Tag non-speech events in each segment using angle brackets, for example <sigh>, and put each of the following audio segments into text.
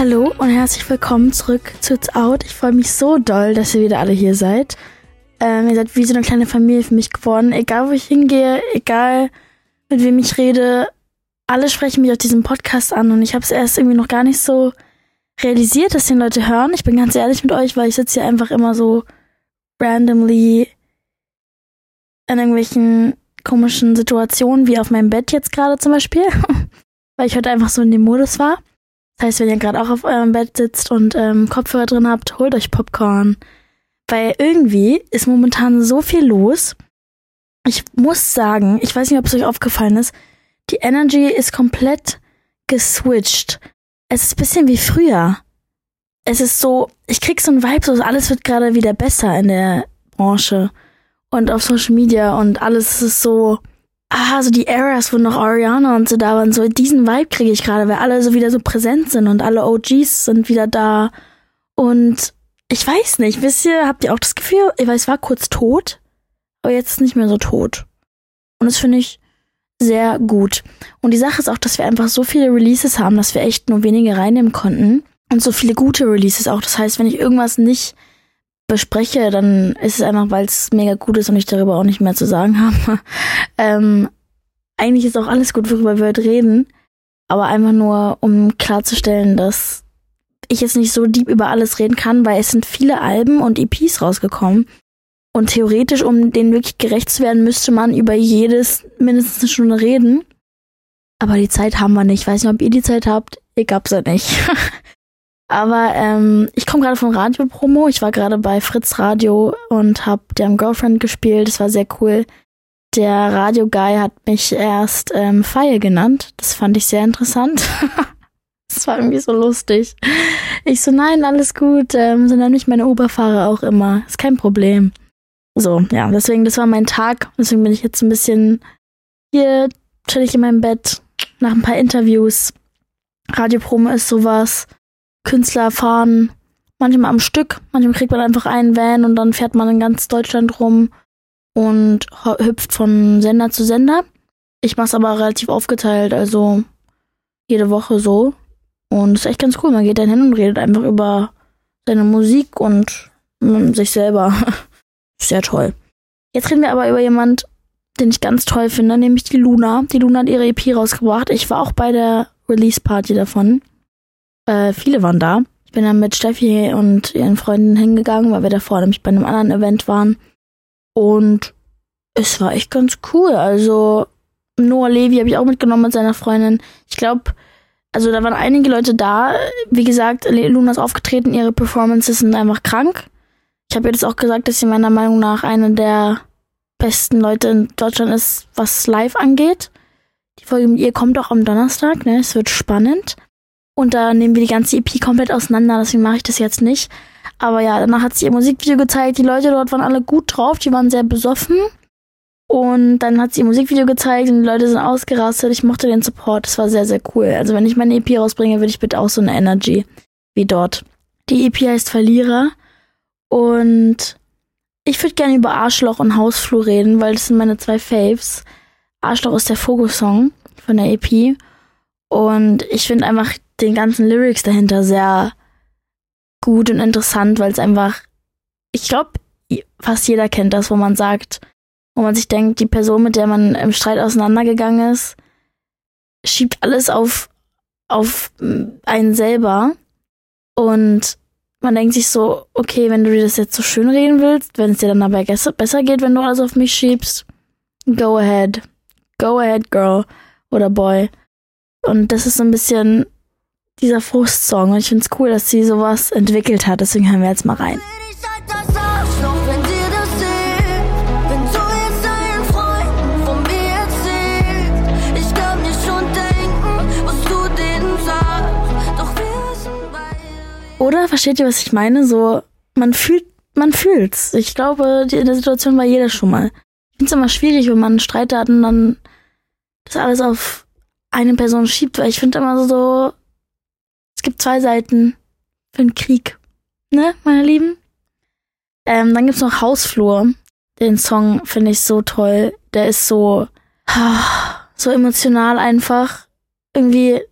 Hallo und herzlich willkommen zurück zu It's Out. Ich freue mich so doll, dass ihr wieder alle hier seid. Ähm, ihr seid wie so eine kleine Familie für mich geworden. Egal, wo ich hingehe, egal, mit wem ich rede, alle sprechen mich auf diesem Podcast an und ich habe es erst irgendwie noch gar nicht so realisiert, dass den Leute hören. Ich bin ganz ehrlich mit euch, weil ich sitze hier einfach immer so randomly in irgendwelchen komischen Situationen, wie auf meinem Bett jetzt gerade zum Beispiel, <laughs> weil ich heute einfach so in dem Modus war. Das heißt, wenn ihr gerade auch auf eurem Bett sitzt und ähm, Kopfhörer drin habt, holt euch Popcorn. Weil irgendwie ist momentan so viel los. Ich muss sagen, ich weiß nicht, ob es euch aufgefallen ist, die Energy ist komplett geswitcht. Es ist bisschen wie früher. Es ist so, ich krieg so einen Vibe, so alles wird gerade wieder besser in der Branche und auf Social Media und alles ist so, ah, so die Eras, wo noch Ariana und so da waren, so diesen Vibe kriege ich gerade, weil alle so wieder so präsent sind und alle OGs sind wieder da. Und ich weiß nicht, wisst ihr, habt ihr auch das Gefühl, ich weiß, es war kurz tot, aber jetzt ist nicht mehr so tot. Und das finde ich sehr gut. Und die Sache ist auch, dass wir einfach so viele Releases haben, dass wir echt nur wenige reinnehmen konnten. Und so viele gute Releases auch. Das heißt, wenn ich irgendwas nicht bespreche, dann ist es einfach, weil es mega gut ist und ich darüber auch nicht mehr zu sagen habe. <laughs> ähm, eigentlich ist auch alles gut, worüber wir heute reden. Aber einfach nur, um klarzustellen, dass ich jetzt nicht so deep über alles reden kann, weil es sind viele Alben und EPs rausgekommen. Und theoretisch, um denen wirklich gerecht zu werden, müsste man über jedes mindestens eine Stunde reden. Aber die Zeit haben wir nicht. Ich weiß nicht, ob ihr die Zeit habt. Ich hab's ja nicht. <laughs> Aber ähm, ich komme gerade von Radio-Promo. Ich war gerade bei Fritz Radio und habe deren Girlfriend gespielt. Das war sehr cool. Der Radio-Guy hat mich erst ähm, Feier genannt. Das fand ich sehr interessant. <laughs> das war irgendwie so lustig. Ich so, nein, alles gut. Ähm, so nenne ich meine Oberfahrer auch immer. Ist kein Problem. So, ja, deswegen, das war mein Tag. Deswegen bin ich jetzt ein bisschen hier, chill ich in meinem Bett, nach ein paar Interviews. Radio-Promo ist sowas. Künstler fahren manchmal am Stück, manchmal kriegt man einfach einen Van und dann fährt man in ganz Deutschland rum und hüpft von Sender zu Sender. Ich mach's aber relativ aufgeteilt, also jede Woche so. Und ist echt ganz cool. Man geht dann hin und redet einfach über seine Musik und sich selber. <laughs> Sehr toll. Jetzt reden wir aber über jemand, den ich ganz toll finde, nämlich die Luna. Die Luna hat ihre EP rausgebracht. Ich war auch bei der Release-Party davon. Äh, viele waren da. Ich bin dann mit Steffi und ihren Freunden hingegangen, weil wir davor nämlich bei einem anderen Event waren. Und es war echt ganz cool. Also Noah Levi habe ich auch mitgenommen mit seiner Freundin. Ich glaube, also da waren einige Leute da. Wie gesagt, Luna ist aufgetreten, ihre Performances sind einfach krank. Ich habe jetzt auch gesagt, dass sie meiner Meinung nach eine der besten Leute in Deutschland ist, was live angeht. Die Folge mit ihr kommt auch am Donnerstag, ne? Es wird spannend. Und da nehmen wir die ganze EP komplett auseinander, deswegen mache ich das jetzt nicht. Aber ja, danach hat sie ihr Musikvideo gezeigt. Die Leute dort waren alle gut drauf, die waren sehr besoffen. Und dann hat sie ihr Musikvideo gezeigt und die Leute sind ausgerastet. Ich mochte den Support, das war sehr, sehr cool. Also wenn ich meine EP rausbringe, würde ich bitte auch so eine Energy wie dort. Die EP heißt Verlierer. Und ich würde gerne über Arschloch und Hausflur reden, weil das sind meine zwei Faves. Arschloch ist der Vogelsong von der EP. Und ich finde einfach den ganzen Lyrics dahinter sehr gut und interessant, weil es einfach, ich glaube, fast jeder kennt das, wo man sagt, wo man sich denkt, die Person, mit der man im Streit auseinandergegangen ist, schiebt alles auf, auf einen selber. Und man denkt sich so, okay, wenn du dir das jetzt so schön reden willst, wenn es dir dann aber besser geht, wenn du alles auf mich schiebst, go ahead. Go ahead, girl oder boy. Und das ist so ein bisschen dieser Frustsong. Und ich finde es cool, dass sie sowas entwickelt hat. Deswegen hören wir jetzt mal rein. Oder versteht ihr, was ich meine? So, man fühlt, man fühlt's. Ich glaube, in der Situation war jeder schon mal. Ich finde es immer schwierig, wenn man einen Streit hat und dann das alles auf eine Person schiebt, weil ich finde immer so, es gibt zwei Seiten für einen Krieg. Ne, meine Lieben? Ähm, dann gibt's noch Hausflur. Den Song finde ich so toll. Der ist so, so emotional einfach. Irgendwie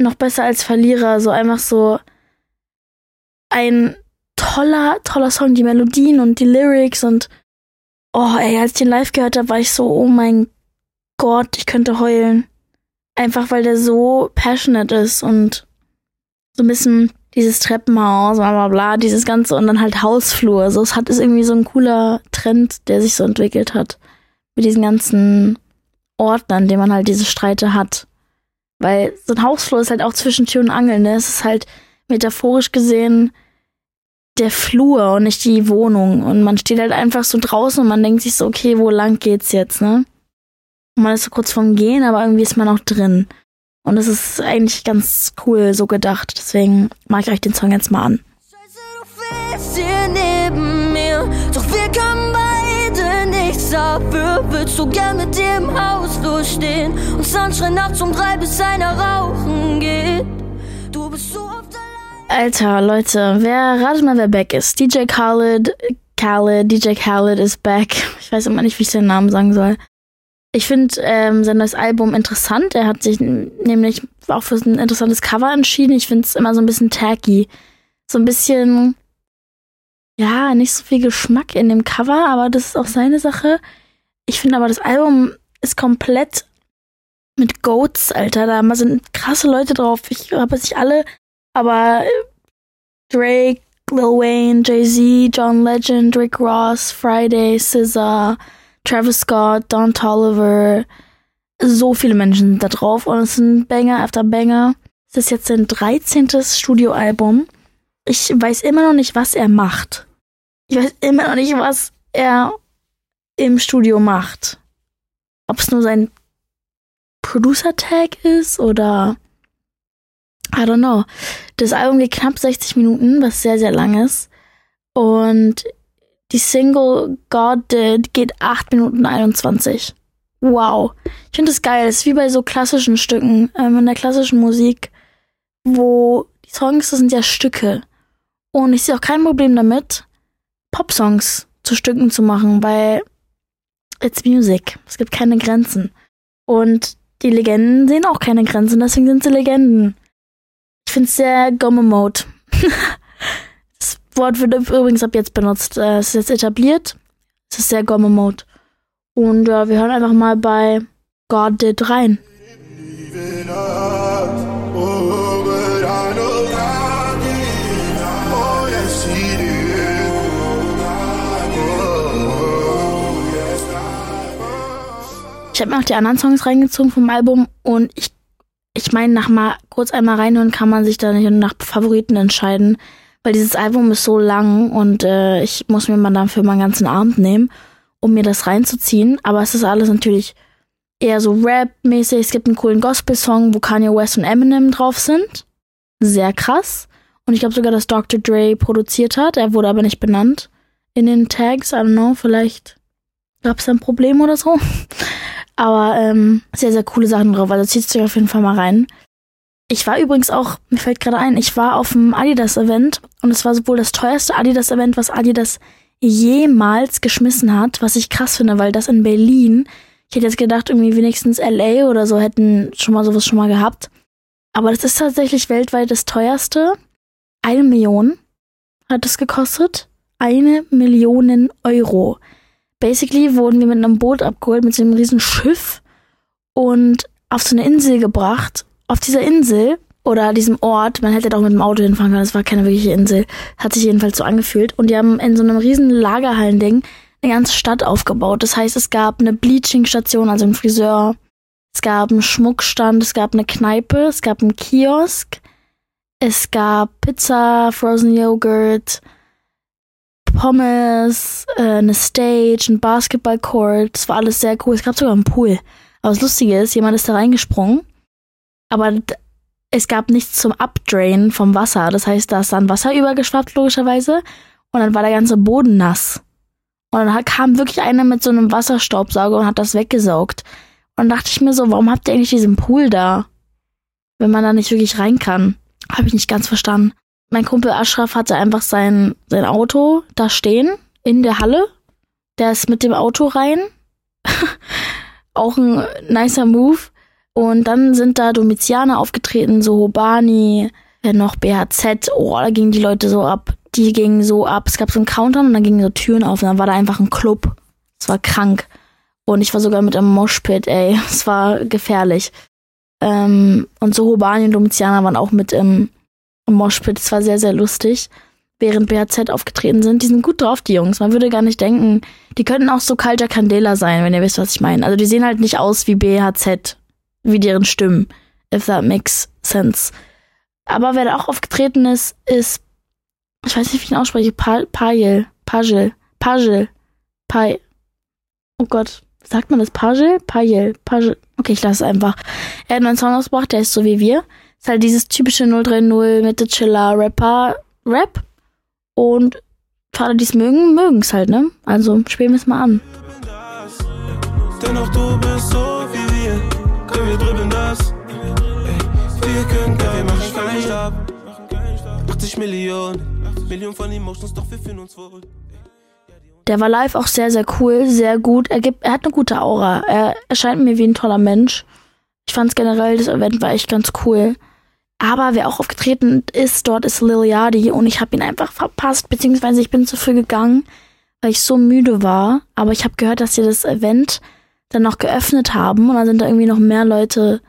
noch besser als Verlierer. So einfach so, ein toller, toller Song. Die Melodien und die Lyrics und oh, ey, als ich den live gehört habe, war ich so, oh mein Gott, ich könnte heulen. Einfach weil der so passionate ist und so ein bisschen dieses Treppenhaus, bla bla bla, dieses Ganze und dann halt Hausflur. So, es hat ist irgendwie so ein cooler Trend, der sich so entwickelt hat. Mit diesen ganzen Orten, an denen man halt diese Streite hat. Weil so ein Hausflur ist halt auch zwischen Tür und Angel, ne? Es ist halt metaphorisch gesehen der Flur und nicht die Wohnung. Und man steht halt einfach so draußen und man denkt sich so, okay, wo lang geht's jetzt, ne? Und man ist so kurz vorm Gehen, aber irgendwie ist man auch drin. Und es ist eigentlich ganz cool so gedacht. Deswegen mag ich euch den Song jetzt mal an. Scheiße, du fährst hier neben mir, doch wir können beide nichts dafür. Willst du gern mit dir im Haus durchstehen und Sunshine nachts um drei bis einer rauchen geht? Du bist so oft allein. Alter, Leute, wer, ratet mal, wer back ist. DJ Khaled, Khaled, DJ Khaled ist back. Ich weiß immer nicht, wie ich den Namen sagen soll. Ich finde ähm, sein neues Album interessant. Er hat sich nämlich auch für ein interessantes Cover entschieden. Ich finde es immer so ein bisschen tacky. So ein bisschen, ja, nicht so viel Geschmack in dem Cover, aber das ist auch seine Sache. Ich finde aber, das Album ist komplett mit Goats, Alter. Da sind krasse Leute drauf. Ich habe sich alle, aber Drake, Lil Wayne, Jay-Z, John Legend, Rick Ross, Friday, SZA, Travis Scott, Don Tolliver, so viele Menschen sind da drauf und es sind Banger after Banger. Es ist jetzt sein 13. Studioalbum. Ich weiß immer noch nicht, was er macht. Ich weiß immer noch nicht, was er im Studio macht. Ob es nur sein Producer-Tag ist oder I don't know. Das Album geht knapp 60 Minuten, was sehr, sehr lang ist. Und die Single God Did geht 8 Minuten 21. Wow. Ich finde das geil. Das ist wie bei so klassischen Stücken, ähm, in der klassischen Musik, wo die Songs, das sind ja Stücke. Und ich sehe auch kein Problem damit, Popsongs zu Stücken zu machen, weil it's music. Es gibt keine Grenzen. Und die Legenden sehen auch keine Grenzen, deswegen sind sie Legenden. Ich finde es sehr Gomme-Mode. <laughs> Wort wird übrigens ab jetzt benutzt. Äh, es ist jetzt etabliert. Es ist sehr Gomme-Mode. Und ja, wir hören einfach mal bei God Did rein. Ich habe mir auch die anderen Songs reingezogen vom Album und ich, ich meine, nach mal kurz einmal reinhören kann man sich da nicht nach Favoriten entscheiden weil dieses Album ist so lang und äh, ich muss mir mal dafür mal einen ganzen Abend nehmen, um mir das reinzuziehen. Aber es ist alles natürlich eher so Rap-mäßig. Es gibt einen coolen Gospel-Song, wo Kanye West und Eminem drauf sind. Sehr krass. Und ich glaube sogar, dass Dr. Dre produziert hat. Er wurde aber nicht benannt in den Tags. I don't know, vielleicht gab es ein Problem oder so. <laughs> Aber ähm, sehr, sehr coole Sachen drauf. Also zieht sich auf jeden Fall mal rein. Ich war übrigens auch, mir fällt gerade ein, ich war auf dem Adidas-Event und es war sowohl das teuerste Adidas-Event, was Adidas jemals geschmissen hat, was ich krass finde, weil das in Berlin, ich hätte jetzt gedacht, irgendwie wenigstens LA oder so hätten schon mal sowas schon mal gehabt. Aber das ist tatsächlich weltweit das teuerste. Eine Million hat es gekostet. Eine Million Euro. Basically wurden wir mit einem Boot abgeholt, mit so einem riesen Schiff und auf so eine Insel gebracht auf dieser Insel oder diesem Ort, man hätte da auch mit dem Auto hinfahren können, es war keine wirkliche Insel, hat sich jedenfalls so angefühlt. Und die haben in so einem riesen Lagerhallending eine ganze Stadt aufgebaut. Das heißt, es gab eine Bleaching-Station, also ein Friseur, es gab einen Schmuckstand, es gab eine Kneipe, es gab einen Kiosk, es gab Pizza, Frozen Yogurt, Pommes, äh, eine Stage, ein Basketballcourt. Es war alles sehr cool. Es gab sogar einen Pool. Aber das Lustige ist, jemand ist da reingesprungen aber es gab nichts zum Updrain vom Wasser. Das heißt, da ist dann Wasser übergeschwappt, logischerweise. Und dann war der ganze Boden nass. Und dann kam wirklich einer mit so einem Wasserstaubsauger und hat das weggesaugt. Und dann dachte ich mir so, warum habt ihr eigentlich diesen Pool da? Wenn man da nicht wirklich rein kann. Habe ich nicht ganz verstanden. Mein Kumpel Ashraf hatte einfach sein, sein Auto da stehen, in der Halle. Der ist mit dem Auto rein. <laughs> Auch ein nicer Move. Und dann sind da Domizianer aufgetreten, so Hobani, noch BHZ, oh, da gingen die Leute so ab. Die gingen so ab. Es gab so einen Countdown und dann gingen so Türen auf und dann war da einfach ein Club. Es war krank. Und ich war sogar mit einem Moshpit, ey. <laughs> Es war gefährlich. Ähm, und so Hobani und Domitianer waren auch mit im, im Moshpit. Es war sehr, sehr lustig. Während BHZ aufgetreten sind. Die sind gut drauf, die Jungs. Man würde gar nicht denken, die könnten auch so kalter Candela sein, wenn ihr wisst, was ich meine. Also die sehen halt nicht aus wie BHZ, wie deren Stimmen. If that makes sense. Aber wer da auch aufgetreten ist, ist, ich weiß nicht, wie ich ihn ausspreche, Pajel, Pajel, Pajel, Pajel. Oh Gott, sagt man das Pajel? Pajel, Pajel. Okay, ich lasse es einfach. Er hat einen Song ausgebracht, der ist so wie wir. Ist halt dieses typische 030 Mitte Chiller Rapper Rap. Und Vater, die es mögen, mögen es halt, ne? Also spielen wir es mal an. Dennoch du bist so wie wir, wir drüben das. Wir können geil, wir machen keinen Stab. 80 Millionen, Millionen von Emotions, doch wir fühlen uns wohl. Der war live auch sehr, sehr cool, sehr gut. Er, gibt, er hat eine gute Aura. Er erscheint mir wie ein toller Mensch. Ich fand generell, das Event war echt ganz cool. Aber wer auch aufgetreten ist, dort ist Liliadi und ich habe ihn einfach verpasst, beziehungsweise ich bin zu früh gegangen, weil ich so müde war. Aber ich habe gehört, dass sie das Event dann noch geöffnet haben und dann sind da irgendwie noch mehr Leute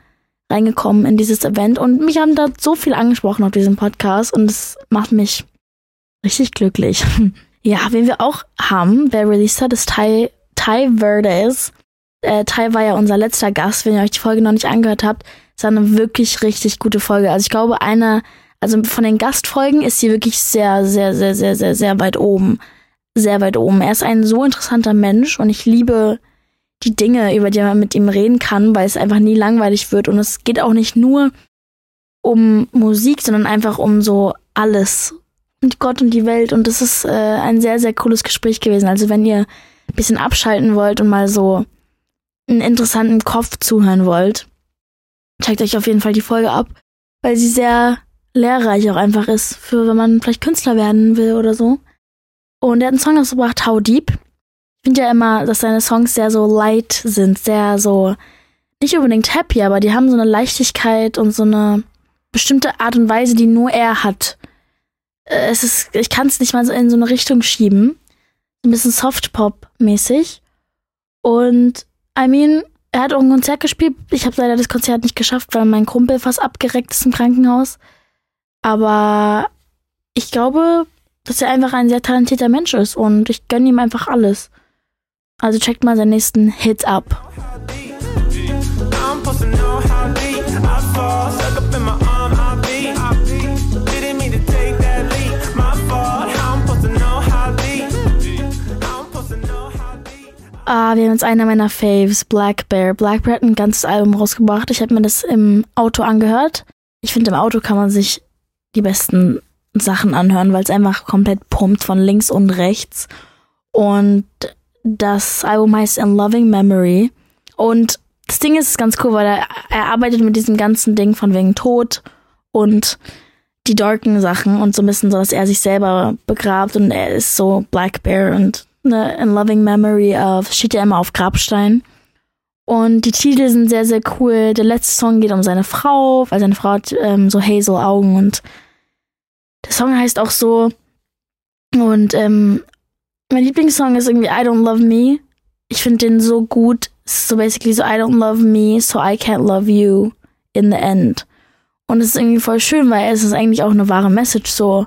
reingekommen in dieses Event und mich haben da so viel angesprochen auf diesem Podcast und es macht mich richtig glücklich. <laughs> Ja, wen wir auch haben, wer released hat, ist Ty, Ty Verdes. Äh, Ty war ja unser letzter Gast. Wenn ihr euch die Folge noch nicht angehört habt, ist eine wirklich richtig gute Folge. Also ich glaube, einer, also von den Gastfolgen ist sie wirklich sehr, sehr, sehr, sehr, sehr, sehr weit oben. Sehr weit oben. Er ist ein so interessanter Mensch und ich liebe die Dinge, über die man mit ihm reden kann, weil es einfach nie langweilig wird. Und es geht auch nicht nur um Musik, sondern einfach um so alles und Gott und die Welt. Und das ist äh, ein sehr, sehr cooles Gespräch gewesen. Also wenn ihr ein bisschen abschalten wollt und mal so einen interessanten Kopf zuhören wollt, checkt euch auf jeden Fall die Folge ab, weil sie sehr lehrreich auch einfach ist, für wenn man vielleicht Künstler werden will oder so. Und er hat einen Song ausgebracht, How Deep. Ich finde ja immer, dass seine Songs sehr so light sind, sehr so, nicht unbedingt happy, aber die haben so eine Leichtigkeit und so eine bestimmte Art und Weise, die nur er hat. Äh, es ist, ich kann es nicht mal so in so eine Richtung schieben. Ein bisschen Softpop-mäßig. Und, I mean, er hat auch ein Konzert gespielt. Ich habe leider das Konzert nicht geschafft, weil mein Kumpel fast abgereckt ist im Krankenhaus. Aber ich glaube, dass er einfach ein sehr talentierter Mensch ist und ich gönne ihm einfach alles. Also checkt mal seinen nächsten Hit ab. Ah, wir haben jetzt einer meiner Faves, Black Bear. Black Bear hat ein ganzes Album rausgebracht. Ich habe mir das im Auto angehört. Ich finde, im Auto kann man sich die besten Sachen anhören, weil es einfach komplett pumpt von links und rechts. Und das Album heißt In Loving Memory. Und das Ding ist ganz cool, weil er, er arbeitet mit diesem ganzen Ding von wegen Tod und die darken Sachen und so ein bisschen so, dass er sich selber begrabt und er ist so Black Bear und ne, in loving memory of, steht ja immer auf Grabstein. Und die Titel sind sehr, sehr cool. Der letzte Song geht um seine Frau, weil seine Frau hat ähm, so hazel Augen und der Song heißt auch so. Und ähm, mein Lieblingssong ist irgendwie I Don't Love Me. Ich finde den so gut. So basically so I don't love me, so I can't love you in the end. Und es ist irgendwie voll schön, weil es ist eigentlich auch eine wahre Message so.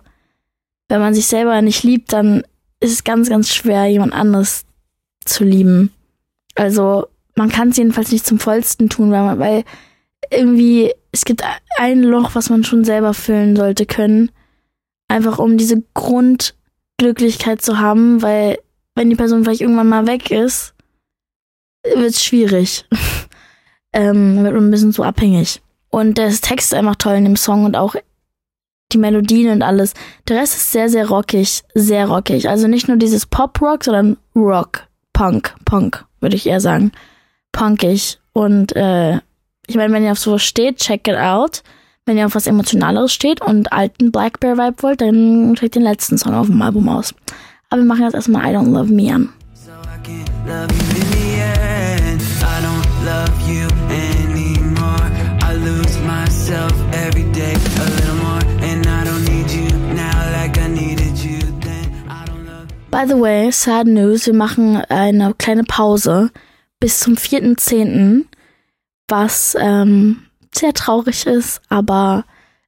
Wenn man sich selber nicht liebt, dann ist es ganz, ganz schwer, jemand anderes zu lieben. Also man kann es jedenfalls nicht zum vollsten tun, weil, man, weil irgendwie es gibt ein Loch, was man schon selber füllen sollte können. Einfach um diese Grundglücklichkeit zu haben, weil wenn die Person vielleicht irgendwann mal weg ist, wird es schwierig. <laughs> ähm, wird man ein bisschen zu abhängig. Und der Text ist einfach toll in dem Song und auch die Melodien und alles. Der Rest ist sehr, sehr rockig, sehr rockig. Also nicht nur dieses Pop-Rock, sondern Rock, Punk, Punk, würde ich eher sagen. Punkig. Und äh, ich meine, wenn ihr auf sowas steht, check it out. Wenn ihr auf was Emotionaleres steht und alten Black Bear Vibe wollt, dann checkt den letzten Song auf dem Album aus. Aber wir machen jetzt erstmal I Don't Love Me an. So By the way, sad news, wir machen eine kleine Pause bis zum 4.10., was ähm, sehr traurig ist, aber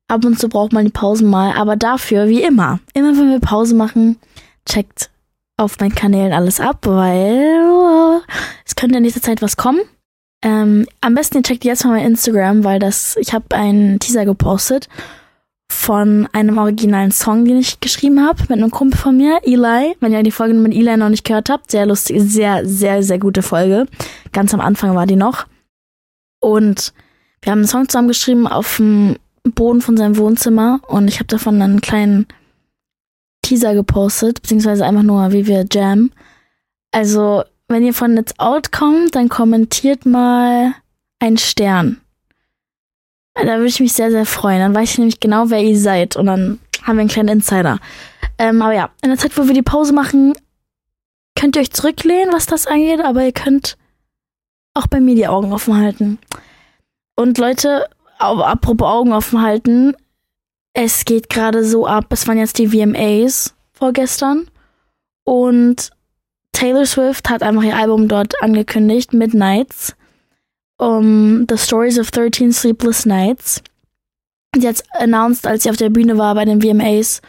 ab und zu braucht man die Pausen mal. Aber dafür, wie immer, immer wenn wir Pause machen, checkt auf meinen Kanälen alles ab, weil es könnte in nächster Zeit was kommen. Ähm, am besten ihr checkt jetzt mal mein Instagram, weil das, ich habe einen Teaser gepostet von einem originalen Song, den ich geschrieben habe mit einem Kumpel von mir, Eli. Wenn ihr die Folge mit Eli noch nicht gehört habt, sehr lustig, sehr, sehr, sehr gute Folge. Ganz am Anfang war die noch. Und wir haben einen Song zusammen geschrieben auf dem Boden von seinem Wohnzimmer und ich habe davon einen kleinen Teaser gepostet, beziehungsweise einfach nur, wie wir jam. Also, wenn ihr von It's Out kommt, dann kommentiert mal einen Stern. Da würde ich mich sehr, sehr freuen. Dann weiß ich nämlich genau, wer ihr seid. Und dann haben wir einen kleinen Insider. Ähm, aber ja, in der Zeit, wo wir die Pause machen, könnt ihr euch zurücklehnen, was das angeht, aber ihr könnt auch bei mir die Augen offen halten. Und Leute, apropos Augen offen halten, es geht gerade so ab. Es waren jetzt die VMAs vorgestern. Und Taylor Swift hat einfach ihr Album dort angekündigt, Midnights. Um, The Stories of 13 Sleepless Nights. Sie hat announced, als sie auf der Bühne war bei den VMAs,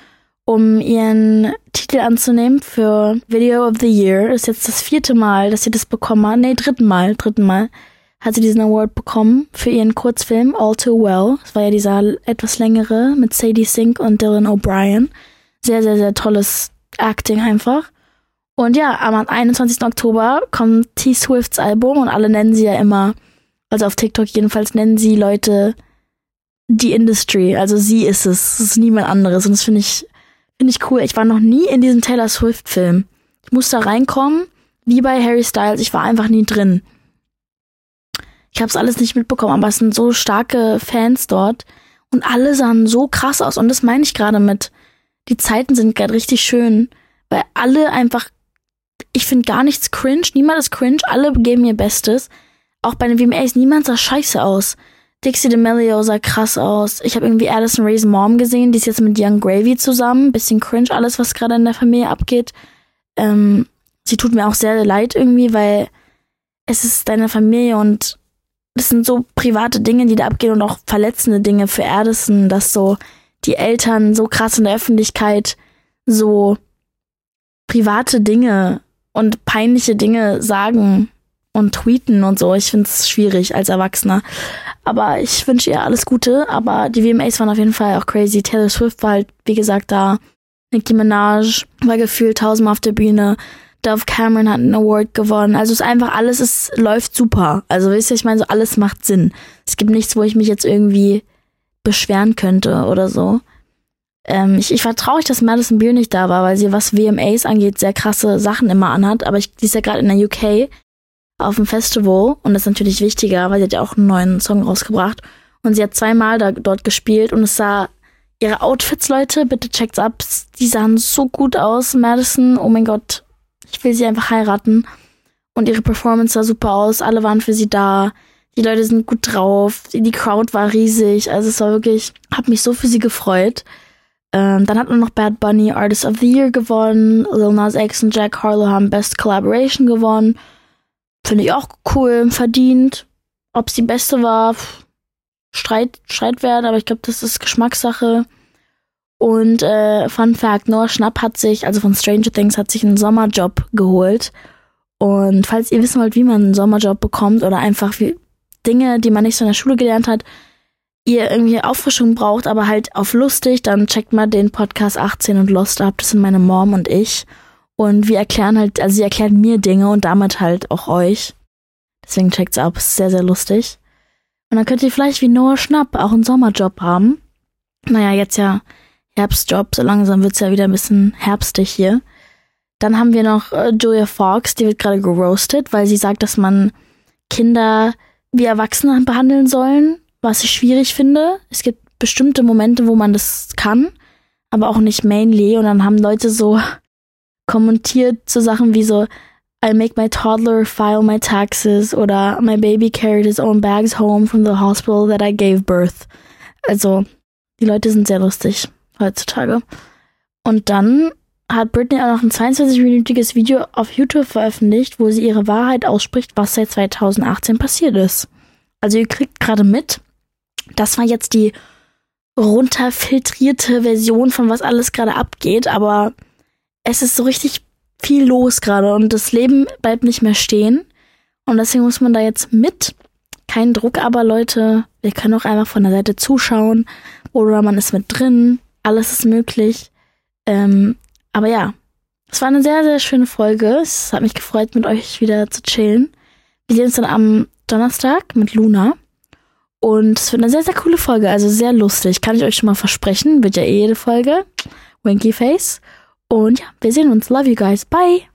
um ihren Titel anzunehmen für Video of the Year. Das ist jetzt das vierte Mal, dass sie das bekommen hat. Nee, dritten Mal, dritten Mal hat sie diesen Award bekommen für ihren Kurzfilm All Too Well. Das war ja dieser etwas längere mit Sadie Sink und Dylan O'Brien. Sehr, sehr, sehr tolles Acting einfach. Und ja, am 21. Oktober kommt T. Swifts Album und alle nennen sie ja immer, also auf TikTok jedenfalls nennen sie Leute die Industry. Also sie ist es. Es ist niemand anderes. Und das finde ich, finde ich cool. Ich war noch nie in diesem Taylor Swift Film. Ich musste da reinkommen, wie bei Harry Styles. Ich war einfach nie drin. Ich habe es alles nicht mitbekommen, aber es sind so starke Fans dort und alle sahen so krass aus und das meine ich gerade mit. Die Zeiten sind gerade richtig schön, weil alle einfach ich finde gar nichts cringe, niemand ist cringe, alle geben ihr Bestes. Auch bei den VMAs, niemand sah scheiße aus. Dixie D'Amelio sah krass aus. Ich habe irgendwie Addison Ray's Mom gesehen, die ist jetzt mit Young Gravy zusammen. Bisschen cringe alles, was gerade in der Familie abgeht. Ähm, sie tut mir auch sehr leid irgendwie, weil es ist deine Familie und das sind so private Dinge, die da abgehen und auch verletzende Dinge für Addison, dass so die Eltern so krass in der Öffentlichkeit so private Dinge und peinliche Dinge sagen und tweeten und so. Ich finde es schwierig als Erwachsener. Aber ich wünsche ihr alles Gute. Aber die VMAs waren auf jeden Fall auch crazy. Taylor Swift war halt, wie gesagt, da. Nicki Minaj war gefühlt tausendmal auf der Bühne. Dove Cameron hat einen Award gewonnen. Also es ist einfach alles, es läuft super. Also wisst ihr, ich meine, so alles macht Sinn. Es gibt nichts, wo ich mich jetzt irgendwie beschweren könnte oder so. Ähm, ich, ich war traurig, dass Madison Beer nicht da war, weil sie, was VMAs angeht, sehr krasse Sachen immer anhat. Aber ich, sie ist ja gerade in der UK auf dem Festival und das ist natürlich wichtiger, weil sie hat ja auch einen neuen Song rausgebracht. Und sie hat zweimal da, dort gespielt und es sah ihre Outfits, Leute, bitte checkt's ab. Die sahen so gut aus. Madison, oh mein Gott, ich will sie einfach heiraten. Und ihre Performance sah super aus. Alle waren für sie da. Die Leute sind gut drauf. Die Crowd war riesig. Also es war wirklich, hab mich so für sie gefreut. Ähm, dann hat man noch Bad Bunny Artist of the Year gewonnen. Lil Nas X und Jack Harlow haben Best Collaboration gewonnen. Finde ich auch cool, verdient. Ob es die beste war, Streit, Streit werden, aber ich glaube, das ist Geschmackssache. Und äh, Fun Fact, Noah Schnapp hat sich, also von Stranger Things, hat sich einen Sommerjob geholt. Und falls ihr wissen wollt, wie man einen Sommerjob bekommt oder einfach wie Dinge, die man nicht so in der Schule gelernt hat, ihr irgendwie Auffrischung braucht, aber halt auf lustig, dann checkt mal den Podcast 18 und Lost ab. Das sind meine Mom und ich. Und wir erklären halt, also sie erklärt mir Dinge und damit halt auch euch. Deswegen checkt's ab, ist sehr, sehr lustig. Und dann könnt ihr vielleicht wie Noah Schnapp auch einen Sommerjob haben. Naja, jetzt ja Herbstjob, so langsam wird's ja wieder ein bisschen herbstig hier. Dann haben wir noch äh, Julia Fox, die wird gerade geroastet, weil sie sagt, dass man Kinder wie Erwachsene behandeln sollen was ich schwierig finde. Es gibt bestimmte Momente, wo man das kann, aber auch nicht mainly. Und dann haben Leute so <laughs> kommentiert zu so Sachen wie so, I make my toddler file my taxes oder my baby carried his own bags home from the hospital that I gave birth. Also, Die Leute sind sehr lustig heutzutage. Und dann hat Britney auch noch ein 22-minütiges Video auf YouTube veröffentlicht, wo sie ihre Wahrheit ausspricht, was seit 2018 passiert ist. Also ihr kriegt gerade mit, das war jetzt die runterfiltrierte Version von was alles gerade abgeht, aber es ist so richtig viel los gerade und das Leben bleibt nicht mehr stehen. Und deswegen muss man da jetzt mit. Kein Druck, aber Leute, wir können auch einfach von der Seite zuschauen oder man ist mit drin. Alles ist möglich. Ähm, aber ja, es war eine sehr, sehr schöne Folge. Es hat mich gefreut, mit euch wieder zu chillen. Wir sehen uns dann am Donnerstag mit Luna. Und es wird eine sehr, sehr coole Folge, also sehr lustig. Kann ich euch schon mal versprechen. Wird ja eh jede Folge. Winky Face. Und ja, wir sehen uns. Love you guys. Bye.